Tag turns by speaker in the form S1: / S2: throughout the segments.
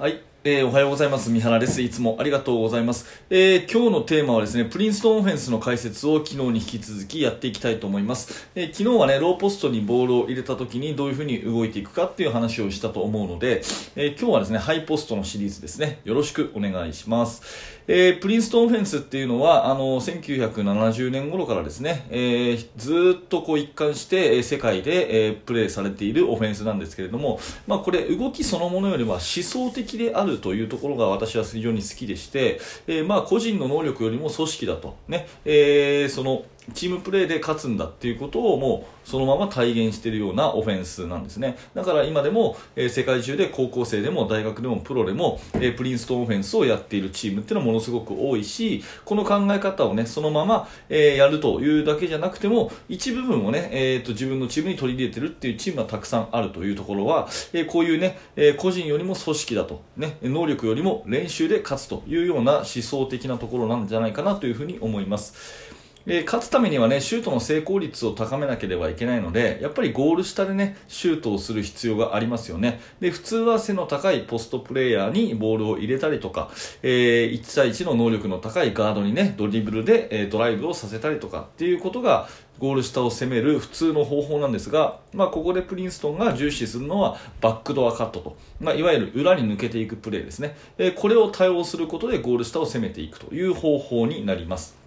S1: はい、えーおはようございます。三原です。いつもありがとうございます。えー今日のテーマはですね、プリンストンオフェンスの解説を昨日に引き続きやっていきたいと思います。えー昨日はね、ローポストにボールを入れた時にどういう風に動いていくかっていう話をしたと思うので、えー今日はですね、ハイポストのシリーズですね、よろしくお願いします。えープリンストンオフェンスっていうのは、あの、1970年頃からですね、えーずっとこう一貫して、え世界で、えープレーされているオフェンスなんですけれども、まあこれ動きそのものよりは思想的であるというところが私は非常に好きでして、えーまあ個人の能力よりも組織だと、ね、えーそのチームプレーで勝つんだっていうことをもうそのまま体現しているようなオフェンスなんですね。だから今でも、えー世界中で高校生でも大学でもプロでも、えープリンストンオフェンスをやっているチームっていうのはものすごく多いし、この考え方をね、そのまま、えーやるというだけじゃなくても、一部分をね、えーと自分のチームに取り入れてるっていうチームがたくさんあるというところは、えこういうね、え個人よりも組織だと、ね、能力よりも練習で勝つというような思想的なところなんじゃないかなというふうに思います。えー勝つためにはね、シュートの成功率を高めなければいけないので、やっぱりゴール下でね、シュートをする必要がありますよね。で、普通は背の高いポストプレーヤーにボールを入れたりとか、えー1対1の能力の高いガードにね、ドリブルで、えードライブをさせたりとかっていうことが、ゴール下を攻める普通の方法なんですが、まあ、ここでプリンストンが重視するのはバックドアカットと、まあ、いわゆる裏に抜けていくプレーですね。えーこれを対応することでゴール下を攻めていくという方法になります。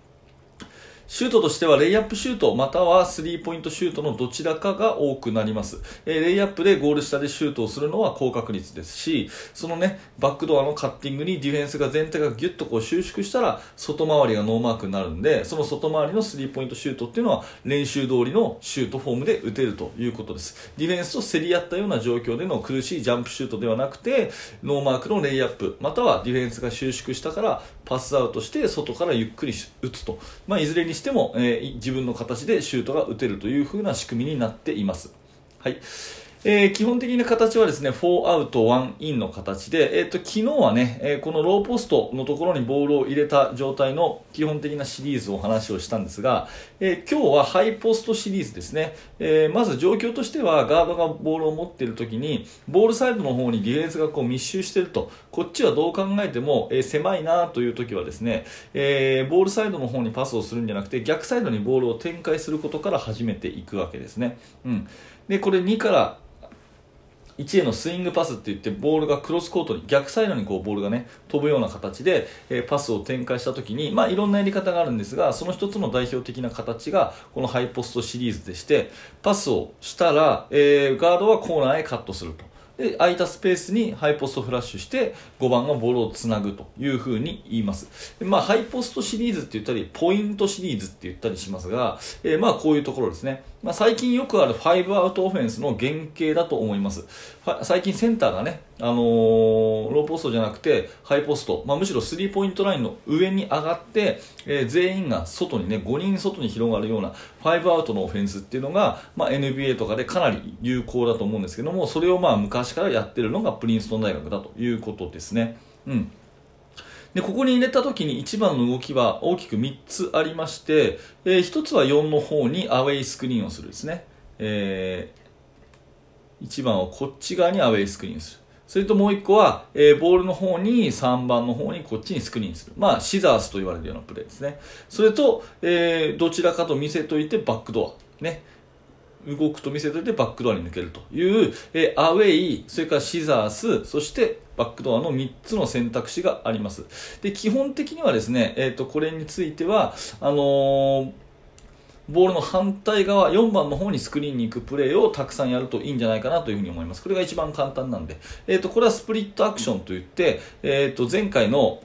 S1: シュートとしてはレイアップシュートまたはスリーポイントシュートのどちらかが多くなります、えーレイアップでゴール下でシュートをするのは高確率ですしそのねバックドアのカッティングにディフェンスが全体がギュッとこう収縮したら外回りがノーマークになるんでその外回りのスリーポイントシュートっていうのは練習通りのシュートフォームで打てるということです。ディフェンスと競り合ったような状況での苦しいジャンプシュートではなくてノーマークのレイアップまたはディフェンスが収縮したからパスアウトして外からゆっくり打つと、まあ、いずれにしても、えー自分の形でシュートが打てるという風な仕組みになっています。はいえー基本的な形はですね、4アウト1インの形で、えっ、と、昨日はね、えーこのローポストのところにボールを入れた状態の基本的なシリーズを話をしたんですが、え今日はハイポストシリーズですね。えまず状況としては、ガードがボールを持っている時に、ボールサイドの方にディフェンスがこう密集していると、こっちはどう考えても、え狭いなという時はですね、えボールサイドの方にパスをするんじゃなくて、逆サイドにボールを展開することから始めていくわけですね。うん。で、これ2から1へのスイングパスって言ってボールがクロスコートに逆サイドにこうボールがね飛ぶような形で、えーパスを展開した時にまあいろんなやり方があるんですがその一つの代表的な形がこのハイポストシリーズでしてパスをしたら、えーガードはコーナーへカットすると。で空いたスペースにハイポストフラッシュして5番がボールをつなぐというふうに言います。まあ、ハイポストシリーズって言ったりポイントシリーズって言ったりしますが、えーまあこういうところですね、まあ、最近よくある5アウトオフェンスの原型だと思います。最近センターがね、あのーローポストじゃなくてハイポスト、まあ、むしろスリーポイントラインの上に上がって、えー全員が外にね5人外に広がるような5アウトのオフェンスっていうのが、まあ、NBA とかでかなり有効だと思うんですけどもそれをまあ昔からやってるのがプリンストン大学だということですね。うん。でここに入れた時に一番の動きは大きく3つありまして、え1つは4の方にアウェイスクリーンをするですね、え1番をこっち側にアウェイスクリーンする。それともう1個は、えーボールの方に3番の方にこっちにスクリーンする。まあシザースと言われるようなプレーですね。それと、えーどちらかと見せといてバックドアね。動くと見せといてバックドアに抜けるという、えーアウェイ、それからシザース、そしてバックドアの3つの選択肢があります。で、基本的にはですね、えっ、と、これについては、あのーボールの反対側、4番の方にスクリーンに行くプレーをたくさんやるといいんじゃないかなというふうに思います。これが一番簡単なんで。えっ、と、これはスプリットアクションといって、えっ、と、前回の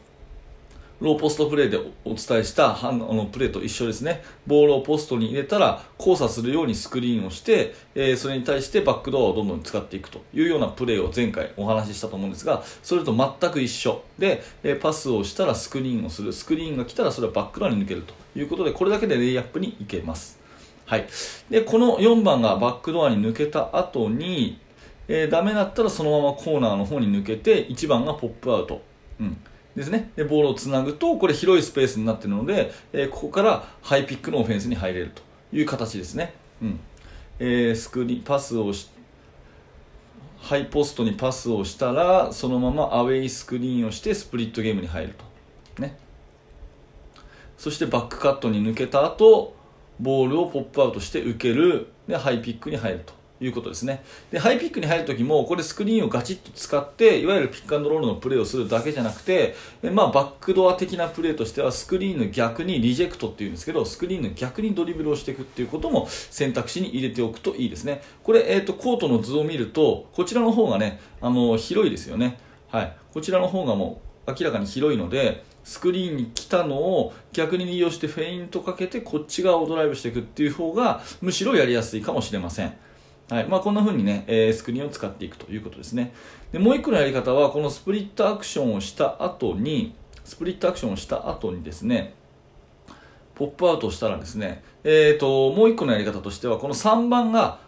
S1: ローポストプレーでお伝えしたあのプレーと一緒ですね。ボールをポストに入れたら交差するようにスクリーンをして、えーそれに対してバックドアをどんどん使っていくというようなプレーを前回お話ししたと思うんですが、それと全く一緒で、えーパスをしたらスクリーンをする。スクリーンが来たらそれはバックドアに抜けるということで、これだけでレイアップに行けます。はい。で、この4番がバックドアに抜けた後に、えーダメだったらそのままコーナーの方に抜けて1番がポップアウト、うん、ですね。でボールをつなぐとこれ広いスペースになっているので、えーここからハイピックのオフェンスに入れるという形ですね、うん。えースクリーンパスをしハイポストにパスをしたらそのままアウェイスクリーンをしてスプリットゲームに入ると。ね。そしてバックカットに抜けた後ボールをポップアウトして受ける。でハイピックに入ると。いうことですね。でハイピックに入るときもこれスクリーンをガチッと使っていわゆるピックアンドロールのプレーをするだけじゃなくてまあ、バックドア的なプレーとしてはスクリーンの逆にリジェクトっていうんですけどスクリーンの逆にドリブルをしていくっていうことも選択肢に入れておくといいですね。これ、えーと、コートの図を見るとこちらの方がねあの広いですよね、はい、こちらの方がもう明らかに広いのでスクリーンに来たのを逆に利用してフェイントかけてこっち側をドライブしていくっていう方がむしろやりやすいかもしれません。はいまあ、こんな風にね、えー、スクリーンを使っていくということですね。でもう一個のやり方は、このスプリットアクションをした後に、スプリットアクションをした後にですね、ポップアウトしたらですね、えーと、もう一個のやり方としては、この3番が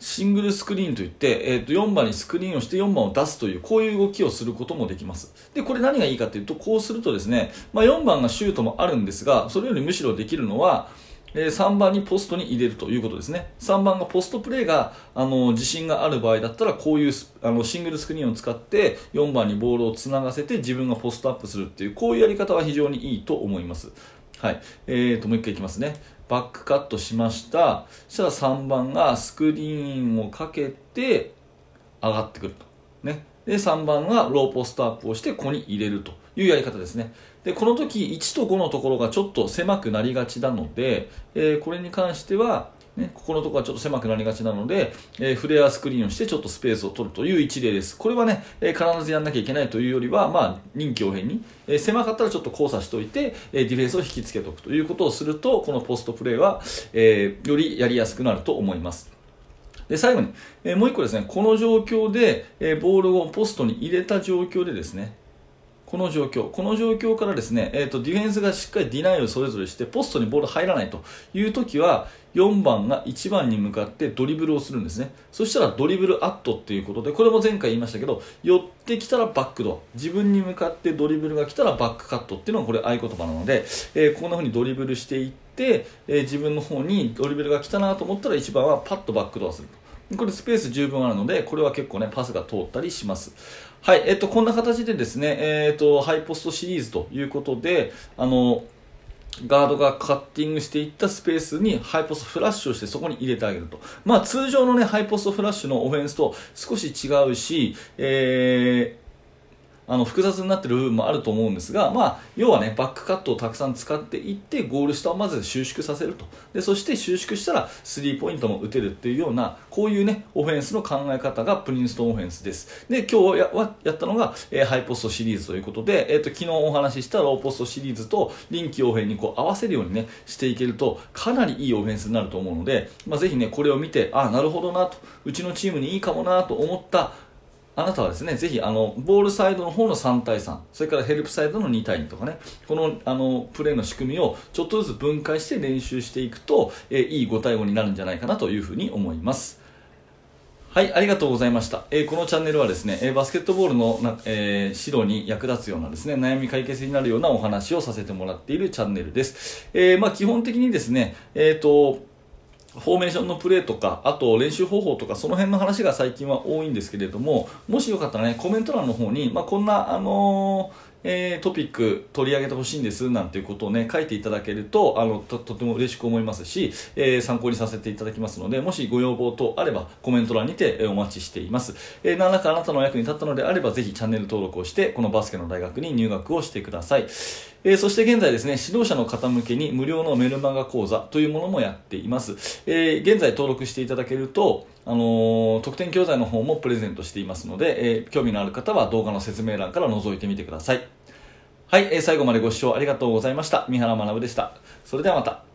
S1: シングルスクリーンといって、えー、と4番にスクリーンをして4番を出すというこういう動きをすることもできますでこれ何がいいかというとこうするとですね、まあ、4番がシュートもあるんですがそれよりむしろできるのはえ3番にポストに入れるということですね。3番がポストプレーがあの自信がある場合だったらこういうあのシングルスクリーンを使って4番にボールをつながせて自分がポストアップするっていうこういうやり方は非常にいいと思います。はい。えーと、もう一回いきますね。バックカットしました。そしたら3番がスクリーンをかけて上がってくると。ねで3番がローポストアップをしてここに入れるというやり方ですねでこの時1と5のところがちょっと狭くなりがちなので、えー、これに関してはね、ここのところがちょっと狭くなりがちなので、えー、フレアスクリーンをしてちょっとスペースを取るという一例です。これはね、えー、必ずやんなきゃいけないというよりは、まあ、臨機応変に、えー、狭かったらちょっと交差しておいて、えディフェンスを引きつけておくということをすると、このポストプレーは、えよりやりやすくなると思います。で最後に、えもう1個ですね、この状況で、えボールをポストに入れた状況でですね、この状況、この状況からですね、えーと、ディフェンスがしっかりディナイをそれぞれして、ポストにボール入らないというときは、4番が1番に向かってドリブルをするんですね。そしたらドリブルアットっていうことで、これも前回言いましたけど、寄ってきたらバックドア、自分に向かってドリブルが来たらバックカットっていうのがこれ合言葉なので、えー、こんな風にドリブルしていって、えー、自分の方にドリブルが来たなと思ったら1番はパッとバックドアする。これスペース十分あるので、これは結構ね、パスが通ったりします。はい、えっと、こんな形でですね、えっと、ハイポストシリーズということで、あの、ガードがカッティングしていったスペースにハイポストフラッシュをしてそこに入れてあげると。まあ通常のね、ハイポストフラッシュのオフェンスと少し違うし、えーあの複雑になっている部分もあると思うんですが、まあ、要はねバックカットをたくさん使っていってゴール下をまず収縮させると。でそして収縮したらスリーポイントも打てるっていうようなこういうねオフェンスの考え方がプリンストンオフェンスです。で今日ややったのが、えー、ハイポストシリーズということで、えーと、昨日お話ししたローポストシリーズと臨機応変にこう合わせるようにねしていけるとかなりいいオフェンスになると思うので、まあ、ぜひねこれを見てあなるほどなと。うちのチームにいいかもなと思ったあなたはですね、ぜひあのボールサイドの方の3対3、それからヘルプサイドの2対2とかね、このあのプレーの仕組みをちょっとずつ分解して練習していくと、えー、いい5対5になるんじゃないかなというふうに思います。はい、ありがとうございました。えー、このチャンネルはですね、えー、バスケットボールのな、えー、指導に役立つようなですね、悩み解決になるようなお話をさせてもらっているチャンネルです。えまあ、基本的にですね、えっ、と、フォーメーションのプレーとか、あと練習方法とか、その辺の話が最近は多いんですけれども、もしよかったらね、コメント欄の方に、まあ、こんな、あのーえー、トピック取り上げてほしいんですなんていうことをね書いていただけるとあのととても嬉しく思いますし、えー、参考にさせていただきますのでもしご要望等あればコメント欄にてお待ちしています、えー、何らかあなたの役に立ったのであればぜひチャンネル登録をしてこのバスケの大学に入学をしてください、えー、そして現在ですね指導者の方向けに無料のメルマガ講座というものもやっています、えー現在登録していただけるとあの特典教材の方もプレゼントしていますので、えー、興味のある方は動画の説明欄から覗いてみてください。はい、えー、最後までご視聴ありがとうございました。三原学でした。それではまた。